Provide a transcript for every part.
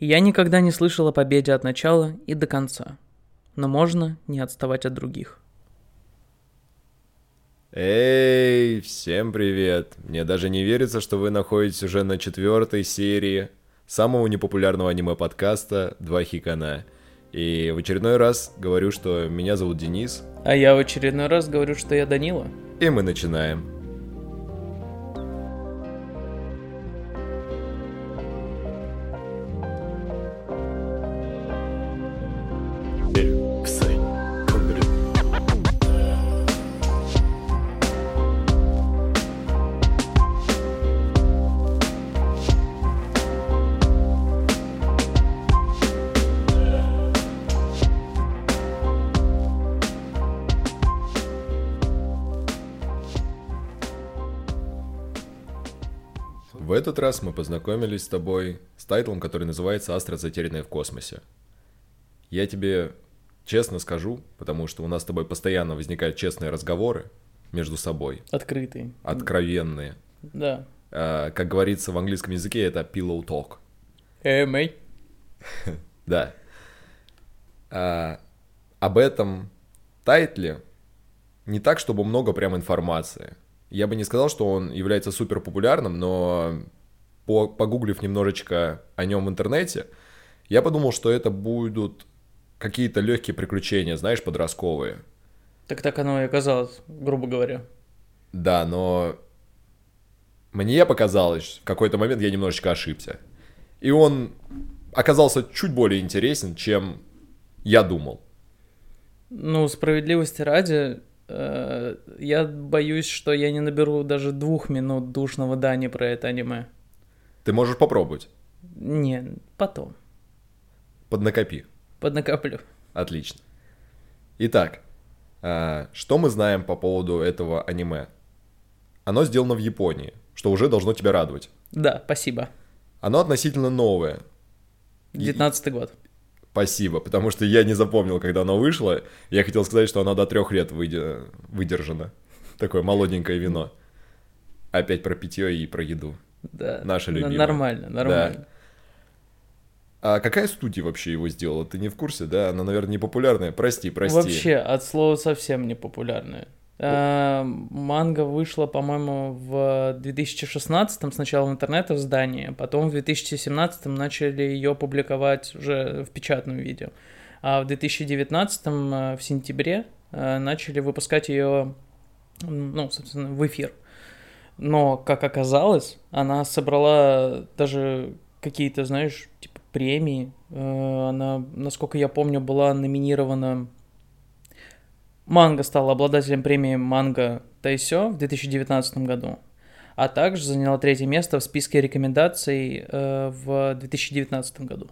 Я никогда не слышал о победе от начала и до конца. Но можно не отставать от других. Эй, всем привет! Мне даже не верится, что вы находитесь уже на четвертой серии самого непопулярного аниме-подкаста «Два хикана». И в очередной раз говорю, что меня зовут Денис. А я в очередной раз говорю, что я Данила. И мы начинаем. Этот раз мы познакомились с тобой с тайтлом, который называется «Астра, затерянная в космосе». Я тебе честно скажу, потому что у нас с тобой постоянно возникают честные разговоры между собой. Открытый. Откровенные. Да. А, как говорится в английском языке, это pillow talk. Эй, мэй. Да. А, об этом тайтле не так, чтобы много прям информации. Я бы не сказал, что он является супер популярным, но по, погуглив немножечко о нем в интернете, я подумал, что это будут какие-то легкие приключения, знаешь, подростковые. Так так оно и оказалось, грубо говоря. Да, но мне показалось, в какой-то момент я немножечко ошибся. И он оказался чуть более интересен, чем я думал. Ну, справедливости ради, э, я боюсь, что я не наберу даже двух минут душного Дани про это аниме. Ты можешь попробовать. Не, потом. Поднакопи. Поднакоплю. Отлично. Итак, а, что мы знаем по поводу этого аниме? Оно сделано в Японии, что уже должно тебя радовать. Да, спасибо. Оно относительно новое. Девятнадцатый год. Спасибо, потому что я не запомнил, когда оно вышло. Я хотел сказать, что оно до трех лет выде- выдержано. Такое молоденькое вино. Опять про питье и про еду. Да. Наше Н- любимое. Нормально, нормально. А какая студия вообще его сделала? Ты не в курсе, да? Она, наверное, не популярная. Прости, прости. Вообще, от слова совсем не популярная. А, манга вышла, по-моему, в 2016 сначала в интернете в здании, потом в 2017 начали ее публиковать уже в печатном виде. А в 2019 э, в сентябре э, начали выпускать ее, ну, собственно, в эфир. Но, как оказалось, она собрала даже какие-то, знаешь, типа премии. Э, Она, насколько я помню, была номинирована Манга стала обладателем премии Манга Тайсё в 2019 году, а также заняла третье место в списке рекомендаций э, в 2019 году.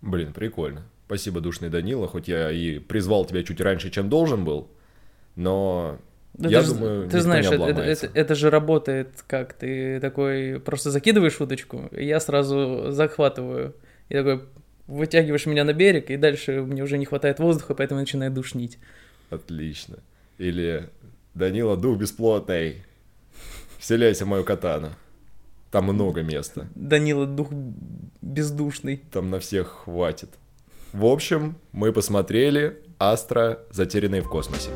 Блин, прикольно. Спасибо, душный Данила, хоть я и призвал тебя чуть раньше, чем должен был, но Да я ты, ж- думаю, ты знаешь, не это, это, это- это же работает как ты такой просто закидываешь удочку, и я сразу захватываю и такой вытягиваешь меня на берег, и дальше мне уже не хватает воздуха, поэтому я начинаю душнить. Отлично. Или Данила, дух бесплотный, вселяйся в мою катану. Там много места, Данила дух бездушный. там на всех хватит. В общем, мы посмотрели Астра, затерянные в космосе.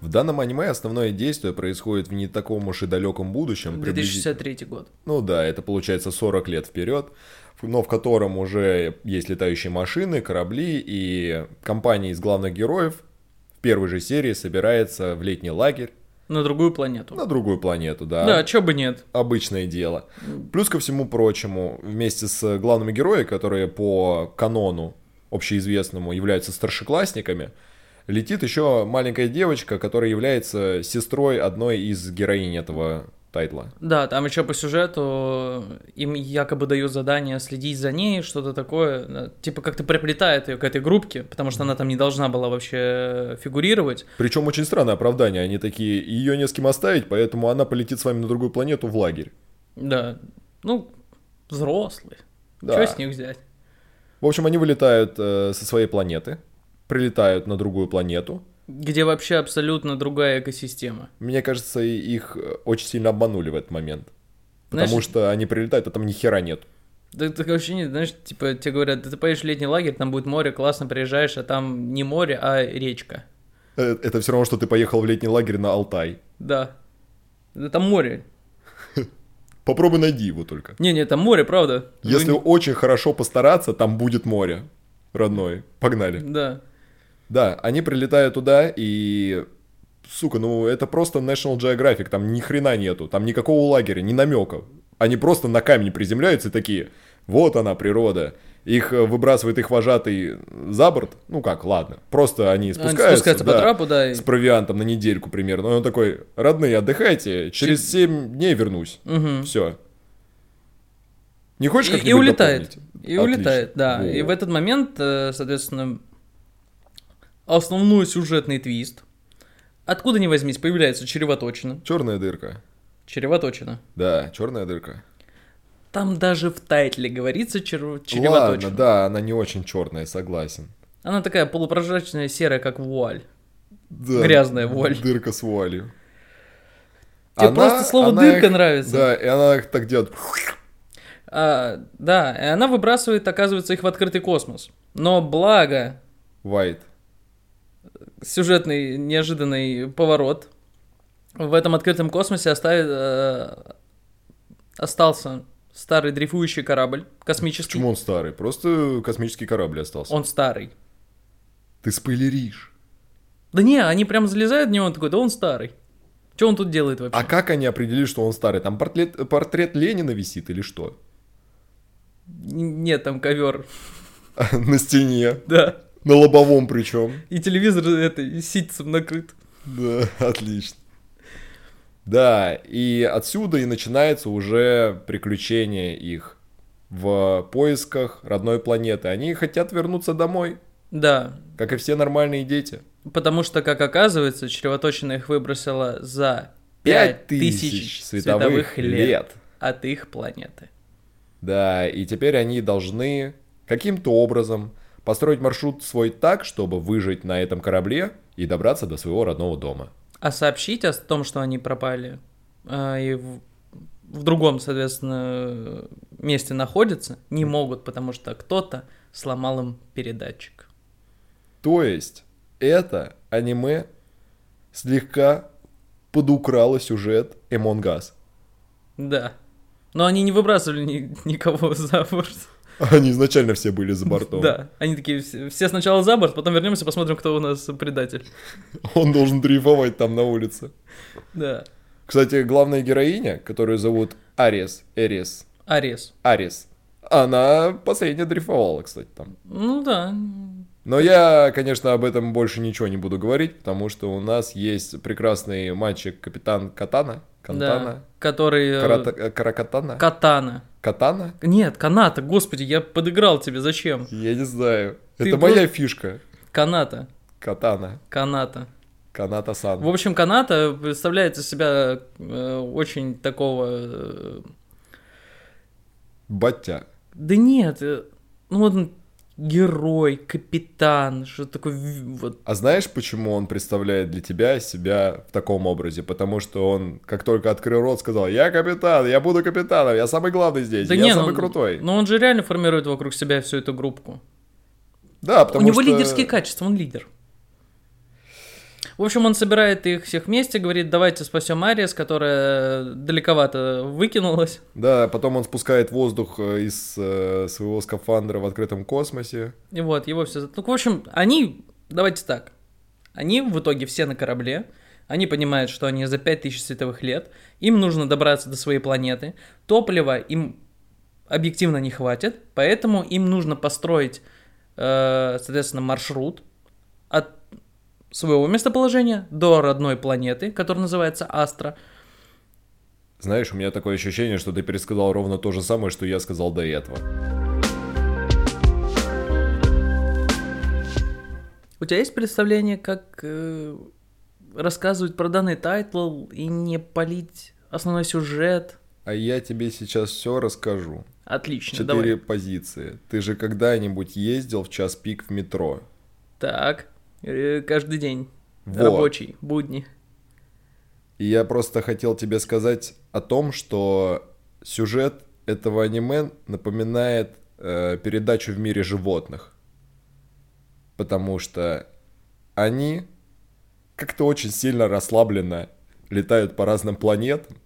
В данном аниме основное действие происходит в не таком уж и далеком будущем. приблизи- 2063 год. Ну да, это получается 40 лет вперед, но в котором уже есть летающие машины, корабли, и компания из главных героев в первой же серии собирается в летний лагерь На другую планету. на другую планету, да. Да, чё бы нет. Обычное дело. Плюс ко всему прочему, вместе с главными героями, которые по канону общеизвестному являются старшеклассниками, летит еще маленькая девочка, которая является сестрой одной из героинь этого тайтла. Да, там еще по сюжету им якобы дают задание следить за ней, что-то такое. э, Типа как-то приплетает ее к этой группке, потому что она там не должна была вообще фигурировать. Причем очень странное оправдание. Они такие, ее не с кем оставить, поэтому она полетит с вами на другую планету в лагерь. Да, ну, взрослые. Да. Что с них взять? В общем, они вылетают э, со своей планеты, прилетают на другую планету, Где вообще абсолютно другая экосистема. Мне кажется, их э, очень сильно обманули в этот момент. Потому Знаешь- что они прилетают, а там ни хера нет. Да, такое ощущение, знаешь, типа, тебе говорят, да ты поедешь в летний лагерь, там будет море, классно приезжаешь, а там не море, а речка. Э, Это все равно, что ты поехал в летний лагерь на Алтай. Да. Да там море. Попробуй найди его только. Не-не, там море, правда. Если Вы- очень хорошо постараться, там будет море. Родной. Погнали. Да. Да, они прилетают туда и... Сука, ну это просто National Geographic, там ни хрена нету, там никакого лагеря, ни намека. Они просто на камень приземляются и такие, вот она, природа. Их э, выбрасывает их вожатый за борт, ну как, ладно, просто они Они спускаются, спускаются по да, трапу, да. и- с провиантом на недельку примерно. Он такой, родные, отдыхайте, через 7 дней вернусь. Мгм. Все. Не хочешь как-нибудь и улетает. дополнить? И Отлично. улетает, да. Во. И в этот момент, э, соответственно, основной сюжетный твист. Откуда ни возьмись, появляется червоточина. Черная дырка. Червоточина. Да, черная дырка. Там даже в тайтле говорится. Ладно, червоточина. да, она не очень черная, согласен. Она такая полупрозрачная, серая, как вуаль. Да, Грязная вуаль. Дырка с вуалью. Тебе просто слово «дырка» их- нравится. Да, и она их так делает. А, да, и она выбрасывает, оказывается, их в открытый космос. Но благо, White. сюжетный неожиданный поворот. В этом открытом космосе оставит, э, остался старый дрейфующий корабль космический. Почему он старый? Просто космический корабль остался. Он старый. Ты спойлеришь. Да не, они прям залезают в него, он такой, да он старый. Что он тут делает вообще? А как они определили, что он старый? Там портрет, портрет Ленина висит или что? Нет, там ковер. На стене. Да. На лобовом причем. И телевизор это ситцем накрыт. Да, отлично. Да, и отсюда и начинается уже приключение их в поисках родной планеты. Они хотят вернуться домой, Да, как и все нормальные дети. потому что, как оказывается, чревоточина их выбросила за 5000 световых лет от их планеты. Да, и теперь они должны каким-то образом построить маршрут свой так, чтобы выжить на этом корабле и добраться до своего родного дома. А сообщить о том, что они пропали, а, и в, в другом, соответственно, месте находятся, не могут, потому что кто-то сломал им передатчик. То есть это аниме слегка подукрало сюжет Among Us. Да. Но они не выбрасывали ни- никого за борт. Они изначально все были за бортом. Да. Они такие, все, сначала за борт, потом вернемся, посмотрим, кто у нас предатель. Он должен дрейфовать там на улице. Да. Кстати, главная героиня, которую зовут Арис, Эрис, Арес. Арис, она последняя дрейфовала, кстати, там. Ну да. Но я, конечно, об этом больше ничего не буду говорить, потому что у нас есть прекрасный мальчик капитан Катана. Да. Кантана. Который... э, Карата- э, Каракатана? Катана. Катана? Нет, каната, господи, я подыграл тебе, зачем? Я не знаю. Ты Это просто- моя фишка. Каната. Катана. Каната. Каната-сан. В общем, каната представляет из себя э, очень такого... э, Батя. да нет, э, ну вот он герой, капитан, что такое... Вот, А знаешь, почему он представляет для тебя себя в таком образе? Потому что он, как только открыл рот, сказал, я капитан, я буду капитаном, я самый главный здесь, да я не, самый ну, крутой. Но он же реально формирует вокруг себя всю эту группку. да, потому У него что... лидерские качества, он лидер. В общем, он собирает их всех вместе, говорит, давайте спасем Ариас, которая далековато выкинулась. Да, потом он спускает воздух э, из э, своего скафандра в открытом космосе. И вот, его все... Ну, в общем, они, давайте так, они в итоге все на корабле, они понимают, что они за 5000 световых лет, им нужно добраться до своей планеты, топлива им объективно не хватит, поэтому им нужно построить, э, соответственно, маршрут от своего местоположения до родной планеты, которая называется Астра. Знаешь, у меня такое ощущение, что ты пересказал ровно то же самое, что я сказал до этого. У тебя есть представление, как э, рассказывать про данный title и не палить основной сюжет? А я тебе сейчас все расскажу. Отлично, Четыре давай. позиции. Ты же когда-нибудь ездил в час пик в метро? Так, каждый день. Вот. Рабочий, будни. И я просто хотел тебе сказать о том, что сюжет этого аниме напоминает э, передачу в мире животных. Потому что они как-то очень сильно расслабленно летают по разным планетам,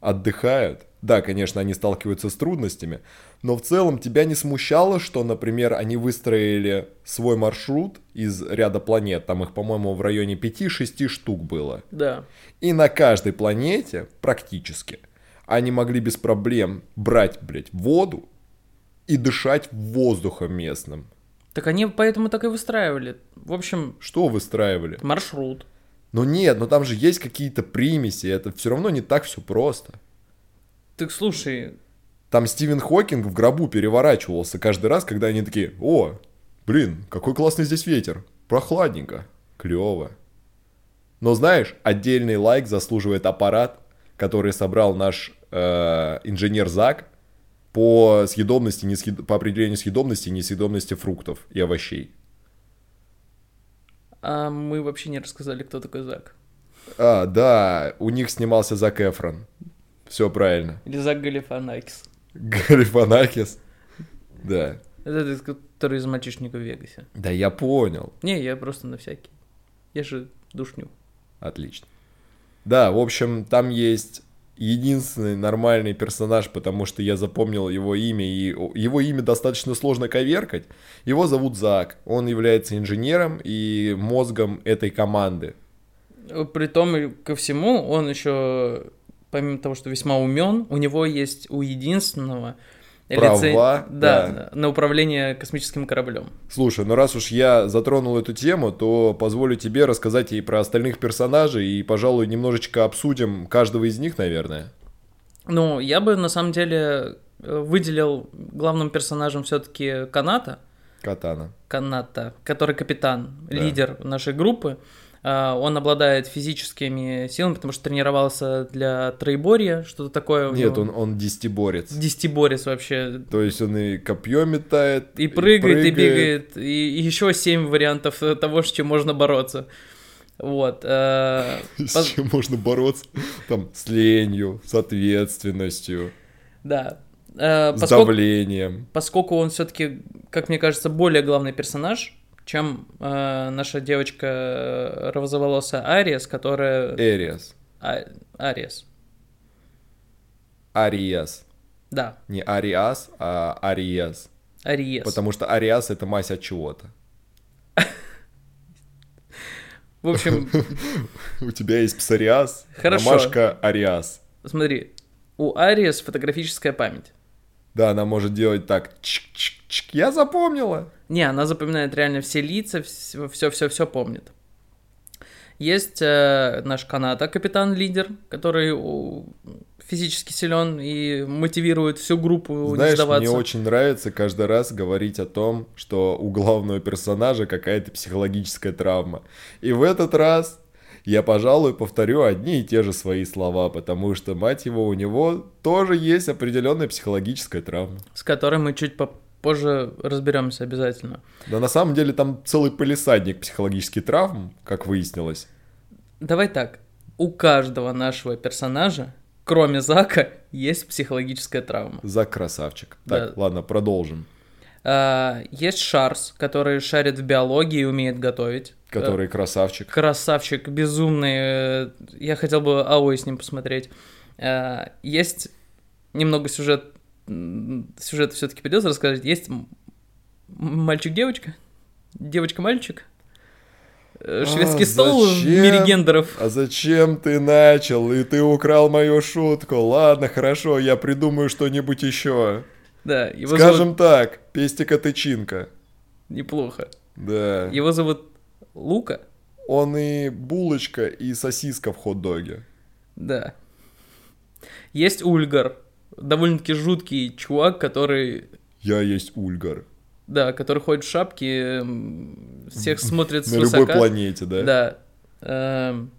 отдыхают. Да, конечно, они сталкиваются с трудностями, но в целом тебя не смущало, что, например, они выстроили свой маршрут из ряда планет, там их, по-моему, в районе 5-6 штук было. Да. И на каждой планете, практически, они могли без проблем брать, блядь, воду и дышать воздухом местным. Так они поэтому так и выстраивали. В общем, Что выстраивали? маршрут. Ну нет, но там же есть какие-то примеси, это все равно не так все просто. Так слушай, Там Стивен Хокинг в гробу переворачивался каждый раз, когда они такие, о, блин, какой классный здесь ветер, прохладненько, клево. Но знаешь, отдельный лайк заслуживает аппарат, который собрал наш э, инженер Зак по съедобности, несъед- по определению съедобности и несъедобности фруктов и овощей. а мы вообще не рассказали, кто такой Зак. А, да, у них снимался Зак Эфрон. Все правильно. Или Зак Галифанакис. Галифанакис. Да. Это этот, который из мальчишника в Вегасе. Да я понял. Не, я просто на всякий. Я же душню. Отлично. Да, в общем, там есть единственный нормальный персонаж, потому что я запомнил его имя, и его имя достаточно сложно коверкать. Его зовут Зак. Он является инженером и мозгом этой команды. При том и ко всему, он еще, помимо того, что весьма умен, у него есть у единственного Права, да, да. на управление космическим кораблем. Слушай, ну раз уж я затронул эту тему, то позволю тебе рассказать и про остальных персонажей, и, пожалуй, немножечко обсудим каждого из них, наверное. Ну, я бы на самом деле э, выделил главным персонажем все-таки Каната, Катана. Каната, который капитан, Да. лидер нашей группы. А, Он обладает физическими силами, потому что тренировался для троеборья, что-то такое. Нет, он, он десятиборец. Десятиборец вообще. То есть он и копье метает, И прыгает, и бегает, и, и еще семь вариантов того, с чем можно бороться. Вот. э, С пос- чем можно бороться? Там, с ленью, с ответственностью, Да. Э, с давлением. поскольку он все-таки, как мне кажется, более главный персонаж, чем э, наша девочка э, розоволосая Ариес, которая... Эриас. А- Ариес. Ариас. Да, Не Ариас, а Ариас. Ариес. Потому что Ариас это мазь от чего-то. В общем, У тебя есть псориаз, Хорошо. ромашка Ариас. смотри, у Ариес фотографическая память. Да, она может делать так. Чик-чик-чик. Я запомнила. Не, она запоминает реально все лица, все-все-все помнит. Есть э, наш Каната, капитан-лидер, который у, физически силен и мотивирует всю группу не Знаешь, сдаваться. мне очень нравится каждый раз говорить о том, что у главного персонажа какая-то психологическая травма. И в этот раз я, пожалуй, повторю одни и те же свои слова, потому что, мать его, у него тоже есть определенная психологическая травма. С которой мы чуть попозже разберемся обязательно. Да на самом деле там целый полисадник психологических травм, как выяснилось. Давай так. У каждого нашего персонажа, кроме Зака, есть психологическая травма. Зак красавчик. Так, Да. ладно, продолжим. А, есть Шарс, который шарит в биологии и умеет готовить. Который красавчик. красавчик, безумный. Я хотел бы Аой с ним посмотреть. Э, Есть немного сюжет, сюжет все-таки придется рассказать. Есть мальчик-девочка, девочка-мальчик, Э, шведский А, стол в зачем? мире гендеров. А зачем ты начал? И ты украл мою шутку. Ладно, хорошо, я придумаю что-нибудь еще. Да, его Скажем зовут... так, пестика тычинка. Неплохо. Да. Его зовут Лука. Он и булочка, и сосиска в хот-доге. Да. Есть Ульгар. Довольно-таки жуткий чувак, который Я есть Ульгар. Да, который ходит в шапке, всех смотрит На свысока. любой планете, да? Да. Эм,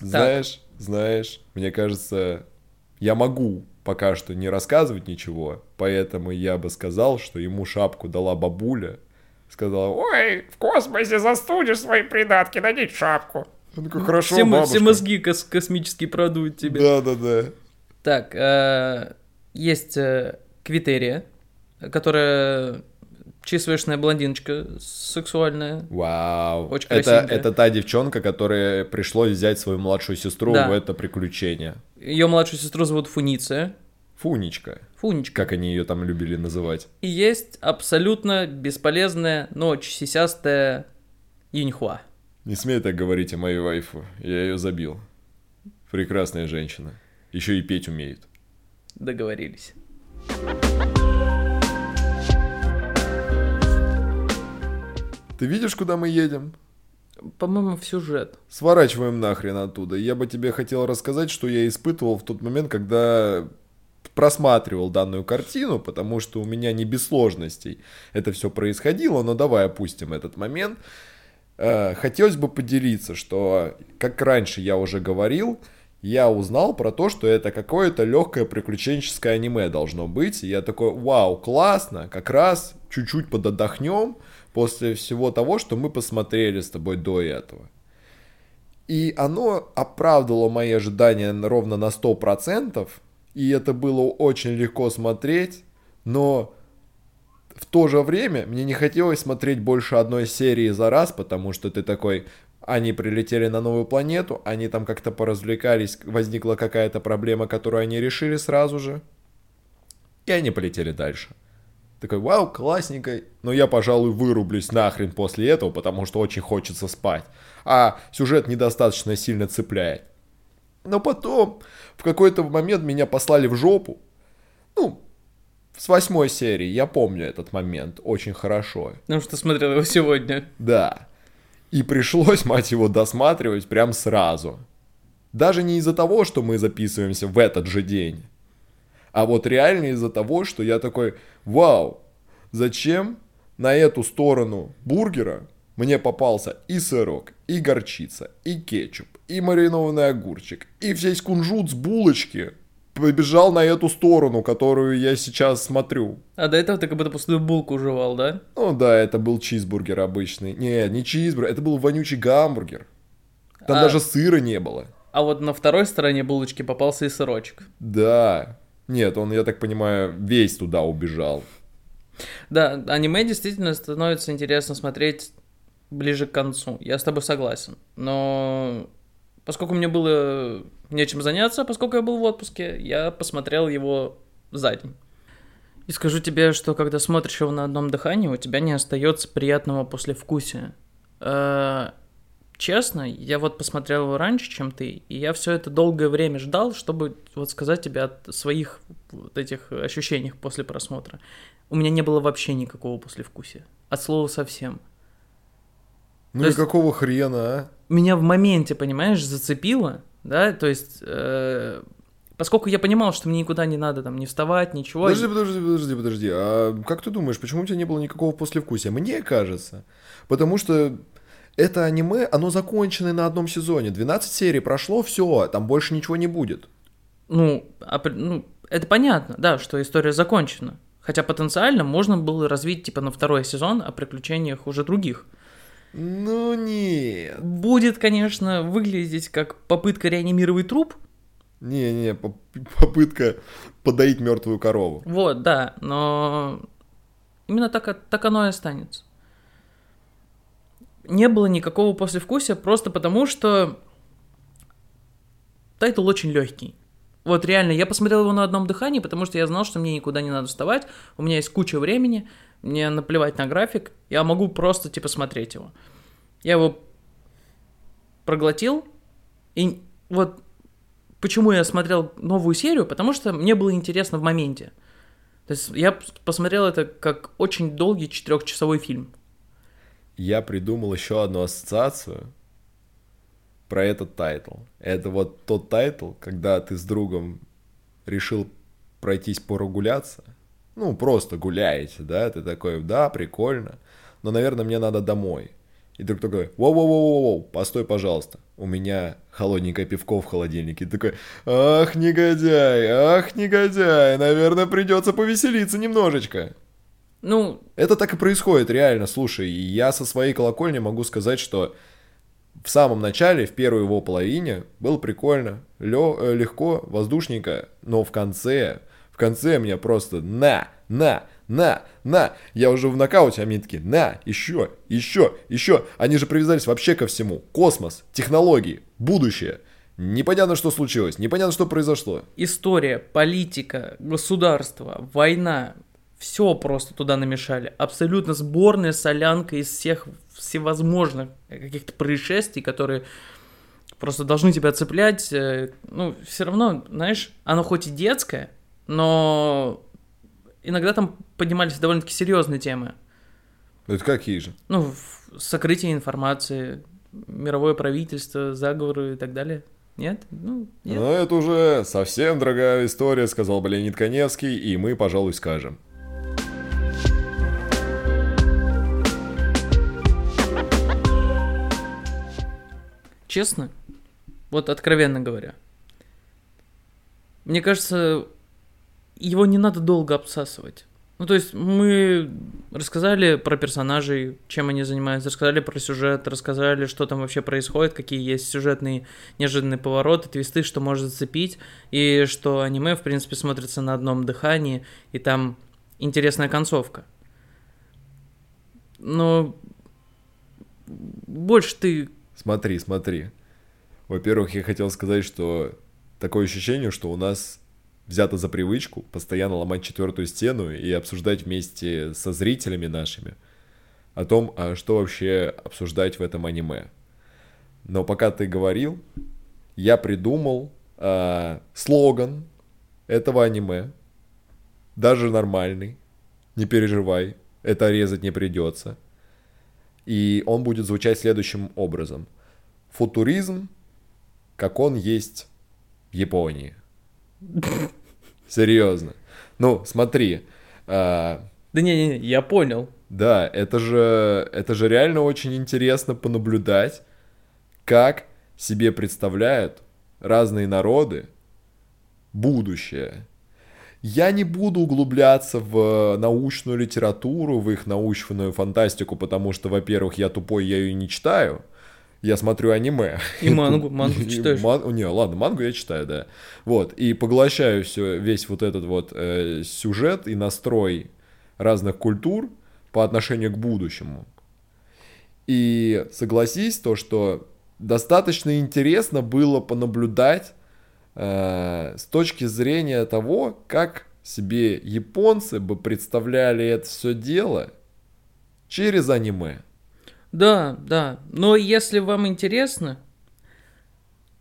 Знаешь, знаешь, мне кажется, я могу пока что не рассказывать ничего, поэтому я бы сказал, что ему шапку дала бабуля, сказала, ой, в космосе застудишь свои придатки, надеть шапку. Он такой, хорошо, все, бабушка. все мозги кос- космические продуют тебе. Да, да, да. Так, э, есть э, Квитерия, которая чисвешная блондиночка сексуальная. Вау. Очень это, это та девчонка, которая пришлось взять свою младшую сестру да. в это приключение. Ее младшую сестру зовут Фуниция. Фуничка. Фуничка. Как они ее там любили называть. И есть абсолютно бесполезная, но чесистая Юньхуа. Не смей так говорить о моей вайфу. Я ее забил. Прекрасная женщина. Еще и петь умеет. Договорились. Ты видишь, куда мы едем? По-моему, в сюжет. Сворачиваем нахрен оттуда. Я бы тебе хотел рассказать, что я испытывал в тот момент, когда просматривал данную картину, потому что у меня не без сложностей это все происходило, но давай опустим этот момент. Э, хотелось бы поделиться, что, как раньше я уже говорил, я узнал про то, что это какое-то легкое приключенческое аниме должно быть. И я такой, вау, классно, как раз чуть-чуть подотдохнем после всего того, что мы посмотрели с тобой до этого. И оно оправдало мои ожидания ровно на 100%, и это было очень легко смотреть, но в то же время мне не хотелось смотреть больше одной серии за раз, потому что ты такой, они прилетели на новую планету, они там как-то поразвлекались, возникла какая-то проблема, которую они решили сразу же, и они полетели дальше. Такой, вау, классненько, но я, пожалуй, вырублюсь нахрен после этого, потому что очень хочется спать. А сюжет недостаточно сильно цепляет. Но потом, в какой-то момент меня послали в жопу. Ну, с восьмой серии, я помню этот момент очень хорошо. Потому что смотрел его сегодня. Да. И пришлось, мать его, досматривать прям сразу. Даже не из-за того, что мы записываемся в этот же день. А вот реально из-за того, что я такой, вау, зачем на эту сторону бургера мне попался и сырок, и горчица, и кетчуп, и маринованный огурчик, и весь кунжут с булочки побежал на эту сторону, которую я сейчас смотрю. А до этого ты как будто пустую булку жевал, да? Ну да, это был чизбургер обычный. Не, не чизбургер, это был вонючий гамбургер. Там а... даже сыра не было. А вот на второй стороне булочки попался и сырочек. Да. Нет, он, я так понимаю, весь туда убежал. Да, аниме действительно становится интересно смотреть ближе к концу. Я с тобой согласен. Но поскольку мне было нечем заняться, поскольку я был в отпуске, я посмотрел его за день. И скажу тебе, что когда смотришь его на одном дыхании, у тебя не остается приятного послевкусия. Э, честно, я вот посмотрел его раньше, чем ты, и я все это долгое время ждал, чтобы вот сказать тебе о своих вот этих ощущениях после просмотра. У меня не было вообще никакого послевкусия. От слова совсем. Ну То и есть, какого хрена, а? Меня в моменте, понимаешь, зацепило, да, то есть, э, поскольку я понимал, что мне никуда не надо там не вставать, ничего. Подожди, подожди, подожди, подожди. А как ты думаешь, почему у тебя не было никакого послевкусия? Мне кажется, потому что это аниме, оно закончено на одном сезоне. 12 серий прошло, все, там больше ничего не будет. Ну, а, ну, это понятно, да, что история закончена. Хотя потенциально можно было развить типа на второй сезон о приключениях уже других. Ну нет. Будет, конечно, выглядеть как попытка реанимировать труп. Не-не, попытка подоить мертвую корову. Вот, да, но именно так, так оно и останется. Не было никакого послевкусия просто потому, что title очень легкий. Вот реально, я посмотрел его на одном дыхании, потому что я знал, что мне никуда не надо вставать, у меня есть куча времени, мне наплевать на график, я могу просто, типа, смотреть его. Я его проглотил, и вот почему я смотрел новую серию, потому что мне было интересно в моменте. То есть я посмотрел это как очень долгий четырехчасовой фильм. Я придумал еще одну ассоциацию про этот title. Это вот тот title, когда ты с другом решил пройтись прогуляться, ну, просто гуляете, да, ты такой, да, прикольно, но, наверное, мне надо домой. И друг такой, воу-воу-воу-воу, постой, пожалуйста, у меня холодненькое пивко в холодильнике. И такой, ах, негодяй, ах, негодяй, наверное, придется повеселиться немножечко. Ну, Это так и происходит, реально. Слушай, я со своей колокольни могу сказать, что в самом начале, в первой его половине, было прикольно, лё- э, легко, воздушненько, но в конце, в конце мне просто на, на, на, на. Я уже в нокауте, а мне такие, на, еще, еще, еще. Они же привязались вообще ко всему. Космос, технологии, будущее. Непонятно, что случилось, непонятно, что произошло. история, политика, государство, война, все просто туда намешали. Абсолютно сборная солянка из всех всевозможных каких-то происшествий, которые просто должны тебя цеплять. Э, Ну, все равно, знаешь, оно хоть и детское, но иногда там поднимались довольно-таки серьезные темы. Это какие же? Ну, сокрытие информации, мировое правительство, заговоры и так далее. Нет? Ну, нет. Но это уже совсем другая история, сказал бы Леонид Коневский, и мы, пожалуй, скажем. Честно, вот откровенно говоря, мне кажется, его не надо долго обсасывать. Ну, то есть мы рассказали про персонажей, чем они занимаются, рассказали про сюжет, рассказали, что там вообще происходит, какие есть сюжетные неожиданные повороты, твисты, что может зацепить, и что аниме, в принципе, смотрится на одном дыхании, и там интересная концовка. Но больше ты Смотри, смотри. Во-первых, я хотел сказать, что такое ощущение, что у нас взято за привычку постоянно ломать четвертую стену и обсуждать вместе со зрителями нашими о том, а что вообще обсуждать в этом аниме. Но пока ты говорил, я придумал а, слоган этого аниме, даже нормальный, не переживай, это резать не придется. И он будет звучать следующим образом. Футуризм, как он есть в Японии. Серьезно. Ну, смотри. а, Да не-не-не, я понял. да, это же, это же реально очень интересно понаблюдать, как себе представляют разные народы будущее. Я не буду углубляться в научную литературу, в их научную фантастику, потому что, во-первых, я тупой, я ее не читаю. Я смотрю аниме. И мангу, мангу читаешь? ман- Не, ладно, мангу я читаю, да. Вот, и поглощаю все, весь вот этот вот э, сюжет и настрой разных культур по отношению к будущему. И согласись, то, что достаточно интересно было понаблюдать э, с точки зрения того, как себе японцы бы представляли это все дело через аниме. Да, да. Но если вам интересно,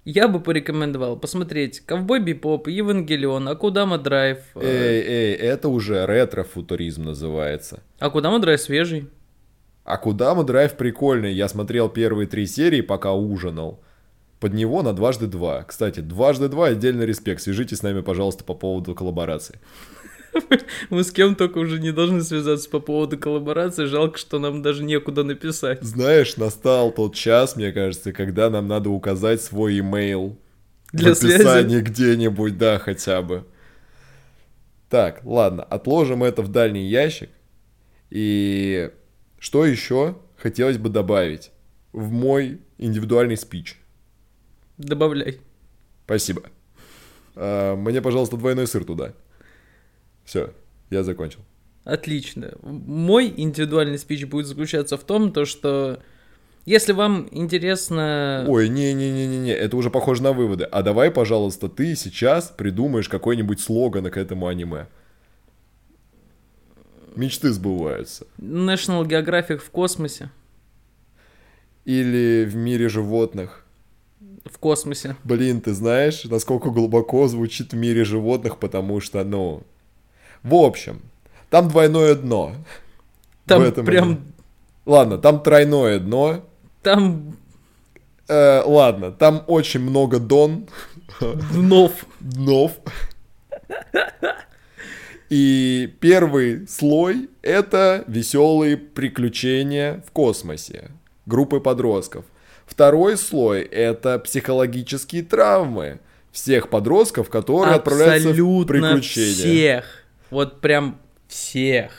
я бы порекомендовал посмотреть Ковбой Бибоп, Евангелион, Akudama Drive. э, Эй, эй, это уже ретро-футуризм называется. Akudama Drive свежий. А Кудама Драйв прикольный. Я смотрел первые три серии, пока ужинал. Под него на дважды два. Кстати, дважды два отдельный респект. Свяжитесь с нами, пожалуйста, по поводу коллаборации. Мы с кем только уже не должны связаться по поводу коллаборации. Жалко, что нам даже некуда написать. Знаешь, настал тот час, мне кажется, когда нам надо указать свой имейл Для в описании связи. где-нибудь, да, хотя бы. Так, ладно, отложим это в дальний ящик. И что еще хотелось бы добавить в мой индивидуальный спич? Добавляй. Спасибо. А, Мне, пожалуйста, двойной сыр туда. Все, я закончил. Отлично. Мой индивидуальный спич будет заключаться в том, то, что если вам интересно... Ой, не-не-не-не-не, это уже похоже на выводы. А давай, пожалуйста, ты сейчас придумаешь какой-нибудь слоган к этому аниме. Мечты сбываются. National Geographic в космосе. Или в мире животных. В космосе. Блин, ты знаешь, насколько глубоко звучит в мире животных, потому что, ну... В общем, там двойное дно. Там прям... аниме. Ладно, там тройное дно. Там Э, ладно, там очень много дон, днов. днов. И первый слой — это веселые приключения в космосе группы подростков. Второй слой — это психологические травмы всех подростков, которые отправляются в Абсолютно приключения. всех. Вот прям всех.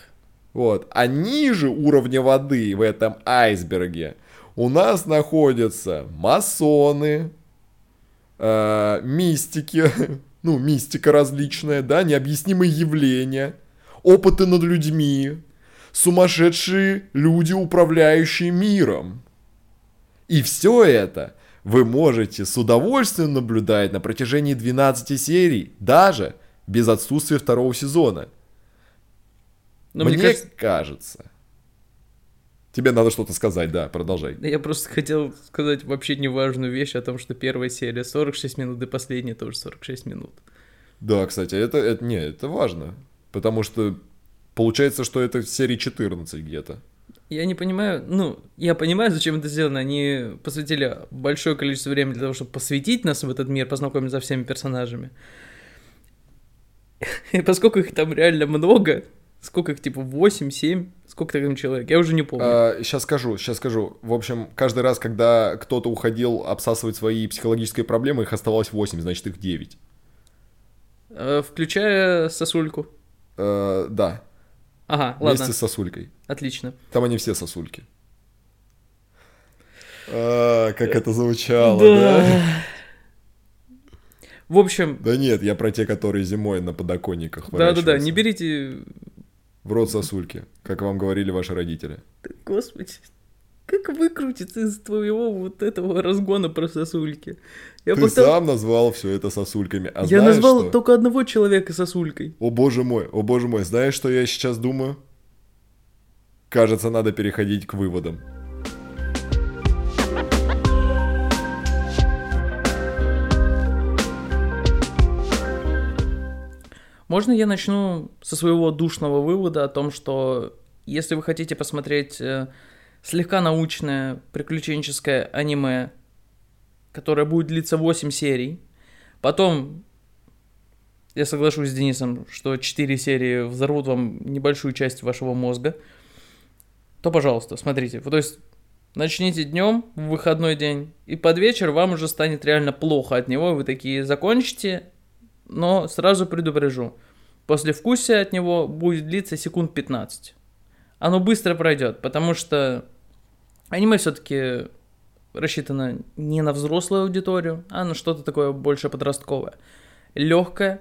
Вот. А ниже уровня воды в этом айсберге у нас находятся масоны, э, мистики, ну, мистика различная, да, необъяснимые явления, опыты над людьми, сумасшедшие люди, управляющие миром. И все это вы можете с удовольствием наблюдать на протяжении 12 серий, даже без отсутствия второго сезона. Но мне мне кажется, кажется. Тебе надо что-то сказать, да, продолжай. я просто хотел сказать вообще неважную вещь о том, что первая серия 46 минут и последняя тоже 46 минут. Да, кстати, это, это не, это важно. Потому что получается, что это в серии 14 где-то. Я не понимаю, ну, я понимаю, зачем это сделано. Они посвятили большое количество времени для того, чтобы посвятить нас в этот мир, познакомить со всеми персонажами. И поскольку их там реально много, сколько их, типа, 8, 7, сколько там человек, я уже не помню. сейчас скажу, сейчас скажу. В общем, каждый раз, когда кто-то уходил обсасывать свои психологические проблемы, их оставалось 8, значит их 9. Э, Включая сосульку. Э, да, Ага, вместе ладно, с сосулькой. отлично. Там они все сосульки. А, как это звучало, да? В общем, Да нет, я про те, которые зимой на подоконниках да-да-да, не берите... В рот сосульки, как вам говорили ваши родители. Господи, как выкрутиться из твоего вот этого разгона про сосульки? Я Ты пока- сам назвал все это сосульками. А Я знаешь назвал что? только одного человека сосулькой. О боже мой, о боже мой, знаешь, что я сейчас думаю? Кажется, надо переходить к выводам. Можно я начну со своего душного вывода о том, что если вы хотите посмотреть э, слегка научное приключенческое аниме, которое будет длиться 8 серий, потом я соглашусь с Денисом, что 4 серии взорвут вам небольшую часть вашего мозга, то, пожалуйста, смотрите. То есть начните днем, в выходной день, и под вечер вам уже станет реально плохо от него, вы такие закончите, но сразу предупрежу. После вкуса от него будет длиться секунд 15. Оно быстро пройдет, потому что аниме все-таки рассчитано не на взрослую аудиторию, а на что-то такое больше подростковое. Легкое,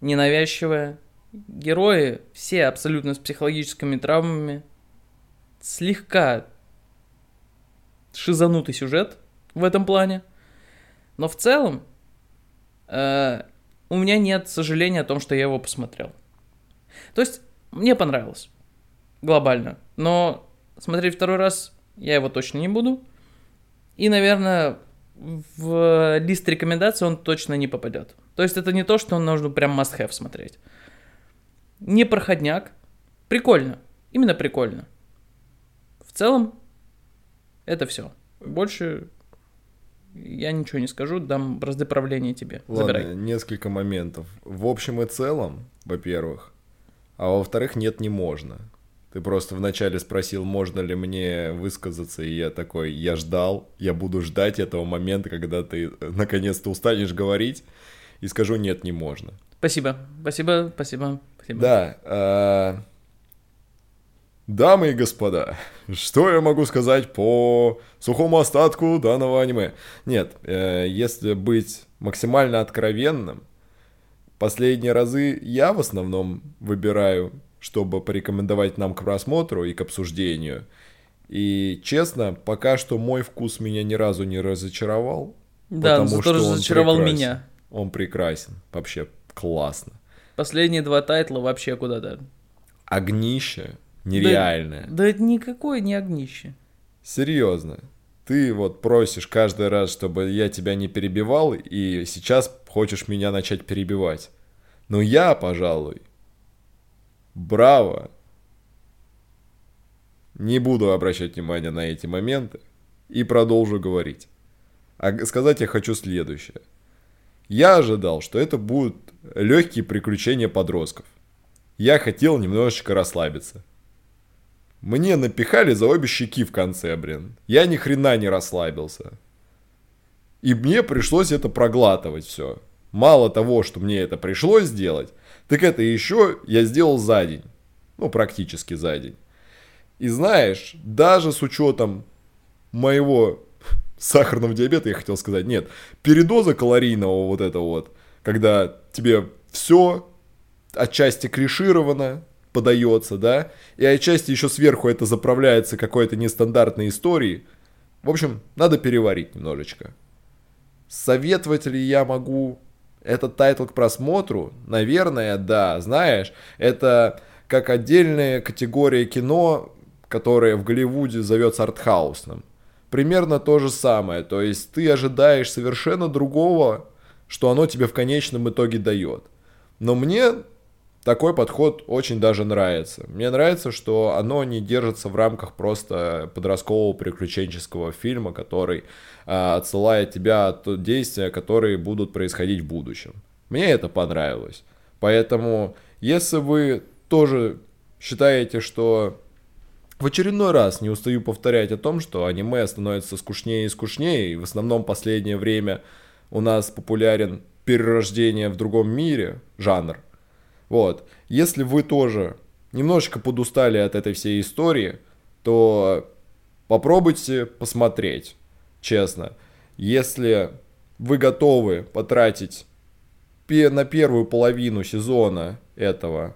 ненавязчивое. Герои все абсолютно с психологическими травмами. Слегка шизанутый сюжет в этом плане. Но в целом э, у меня нет сожаления о том, что я его посмотрел. То есть мне понравилось глобально, но смотреть второй раз я его точно не буду. И, наверное, в лист рекомендаций он точно не попадет. То есть это не то, что нужно прям must-have смотреть. Не проходняк. Прикольно. Именно прикольно. В целом, это все. Больше я ничего не скажу, дам бразды правления тебе. Забирай. Ладно, несколько моментов. В общем и целом, во-первых, а во-вторых, нет, не можно. Ты просто вначале спросил, можно ли мне высказаться, и я такой, я ждал, я буду ждать этого момента, когда ты э, наконец-то устанешь говорить, и скажу, нет, не можно. Спасибо. Спасибо, спасибо, спасибо. Да, а, дамы и господа, что я могу сказать по сухому остатку данного аниме? Нет, э, если быть максимально откровенным, последние разы я в основном выбираю, чтобы порекомендовать нам к просмотру и к обсуждению. И честно, пока что мой вкус меня ни разу не разочаровал. Да, потому что он разочаровал прекрасен. меня. Он прекрасен, вообще классно. Последние два тайтла вообще куда-то. Огнище нереальное. Да это никакое не огнище. Серьезно. Ты вот просишь каждый раз, чтобы я тебя не перебивал, и сейчас хочешь меня начать перебивать. Но я, пожалуй, браво. Не буду обращать внимание на эти моменты и продолжу говорить. А сказать я хочу следующее. Я ожидал, что это будут легкие приключения подростков. Я хотел немножечко расслабиться. Мне напихали за обе щеки в конце, блин. Я ни хрена не расслабился. И мне пришлось это проглатывать все. Мало того, что мне это пришлось сделать, так это еще я сделал за день. Ну, практически за день. И знаешь, даже с учетом моего сахарного диабета, я хотел сказать, нет, передоза калорийного вот этого вот, когда тебе все отчасти клишировано, подается, да, и отчасти еще сверху это заправляется какой-то нестандартной историей. В общем, надо переварить немножечко. Советовать ли я могу этот title к просмотру? Наверное, да. Знаешь, это как отдельная категория кино, которая в Голливуде зовется артхаусным. Примерно то же самое. То есть ты ожидаешь совершенно другого, что оно тебе в конечном итоге дает. Но мне такой подход очень даже нравится. Мне нравится, что оно не держится в рамках просто подросткового приключенческого фильма, который э, отсылает тебя от действия, которые будут происходить в будущем. Мне это понравилось. Поэтому, если вы тоже считаете, что в очередной раз не устаю повторять о том, что аниме становится скучнее и скучнее, и в основном последнее время у нас популярен перерождение в другом мире, жанр, вот. Если вы тоже немножечко подустали от этой всей истории, то попробуйте посмотреть, честно. Если вы готовы потратить на первую половину сезона этого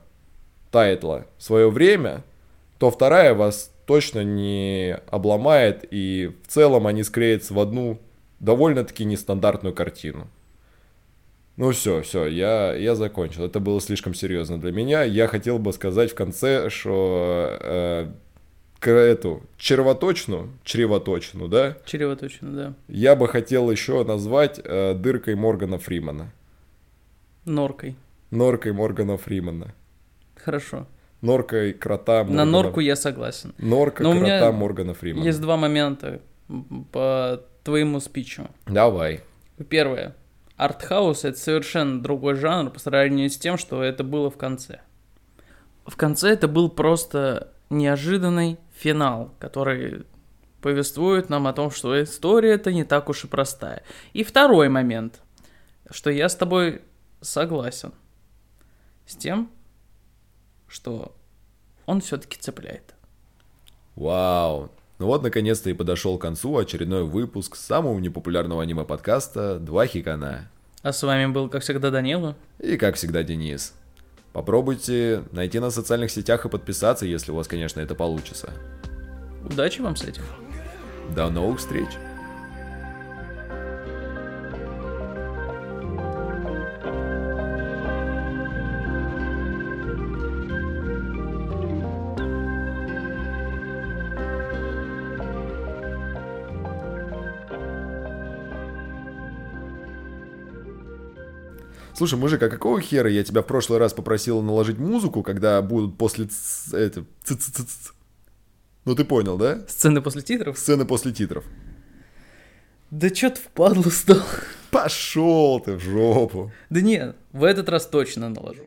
тайтла свое время, то вторая вас точно не обломает, и в целом они склеятся в одну довольно-таки нестандартную картину. Ну все, все, я, я закончил. Это было слишком серьезно для меня. Я хотел бы сказать в конце, что э, к эту червоточину, чревоточину, да? Чревоточину, да. Я бы хотел еще назвать э, дыркой Моргана Фримана. Норкой. Норкой Моргана Фримана. Хорошо. Норкой крота Моргана... На норку я согласен. Норка Но крота Моргана Фримана. Есть два момента по твоему спичу. Давай. Первое артхаус это совершенно другой жанр по сравнению с тем, что это было в конце. В конце это был просто неожиданный финал, который повествует нам о том, что история это не так уж и простая. И второй момент, что я с тобой согласен с тем, что он все-таки цепляет. Вау, ну вот, наконец-то и подошел к концу очередной выпуск самого непопулярного аниме-подкаста «Два хикана». А с вами был, как всегда, Данила. И, как всегда, Денис. Попробуйте найти нас в социальных сетях и подписаться, если у вас, конечно, это получится. Удачи вам с этим. До новых встреч. Слушай, мужик, а какого хера я тебя в прошлый раз попросил наложить музыку, когда будут после это, ну ты понял, да? Сцены после титров? Сцены после титров. Да чё ты впадлу стал? Пошел ты в жопу. Да нет, в этот раз точно наложу.